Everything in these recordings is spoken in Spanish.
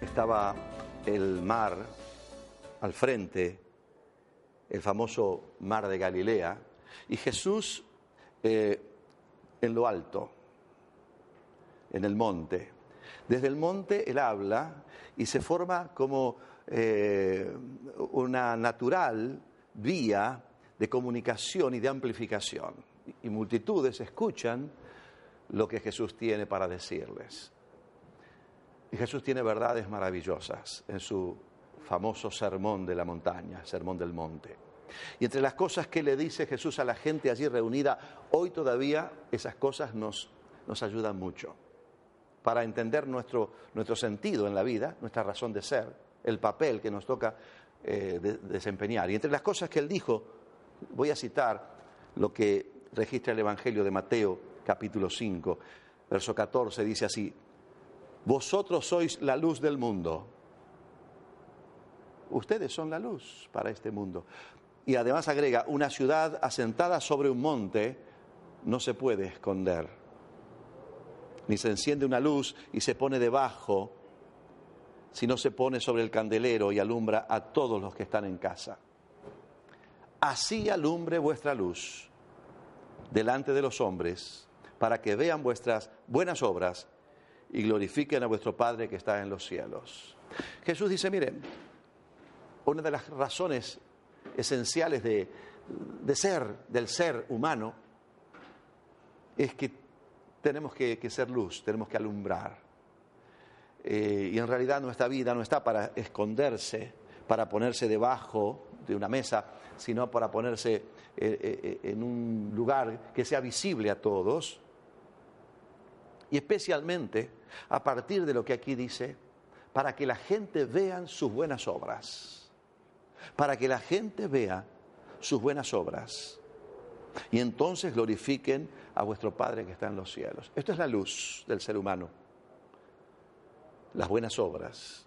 Estaba el mar al frente, el famoso mar de Galilea, y Jesús eh, en lo alto, en el monte. Desde el monte él habla y se forma como eh, una natural vía de comunicación y de amplificación. Y multitudes escuchan lo que Jesús tiene para decirles. Y Jesús tiene verdades maravillosas en su famoso sermón de la montaña, sermón del monte. Y entre las cosas que le dice Jesús a la gente allí reunida, hoy todavía esas cosas nos, nos ayudan mucho para entender nuestro, nuestro sentido en la vida, nuestra razón de ser, el papel que nos toca eh, de- desempeñar. Y entre las cosas que él dijo, voy a citar lo que registra el Evangelio de Mateo, capítulo 5, verso 14, dice así, vosotros sois la luz del mundo. Ustedes son la luz para este mundo. Y además agrega, una ciudad asentada sobre un monte no se puede esconder. Ni se enciende una luz y se pone debajo, sino se pone sobre el candelero y alumbra a todos los que están en casa. Así alumbre vuestra luz delante de los hombres, para que vean vuestras buenas obras y glorifiquen a vuestro Padre que está en los cielos. Jesús dice, miren, una de las razones esenciales de, de ser, del ser humano, es que tenemos que, que ser luz, tenemos que alumbrar. Eh, y en realidad nuestra vida no está para esconderse, para ponerse debajo de una mesa, sino para ponerse eh, eh, en un lugar que sea visible a todos. Y especialmente a partir de lo que aquí dice, para que la gente vean sus buenas obras. Para que la gente vea sus buenas obras. Y entonces glorifiquen a vuestro Padre que está en los cielos. Esto es la luz del ser humano. Las buenas obras.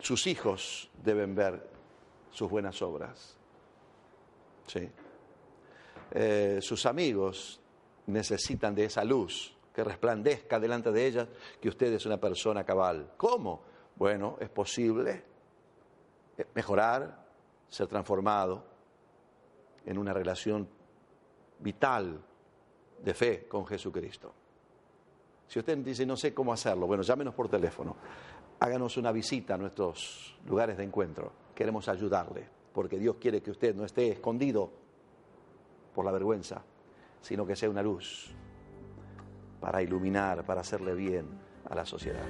Sus hijos deben ver sus buenas obras. Sí. Eh, sus amigos necesitan de esa luz que resplandezca delante de ellas que usted es una persona cabal. ¿Cómo? Bueno, es posible eh, mejorar, ser transformado en una relación vital de fe con Jesucristo. Si usted dice, no sé cómo hacerlo, bueno, llámenos por teléfono, háganos una visita a nuestros lugares de encuentro. Queremos ayudarle, porque Dios quiere que usted no esté escondido por la vergüenza, sino que sea una luz para iluminar, para hacerle bien a la sociedad.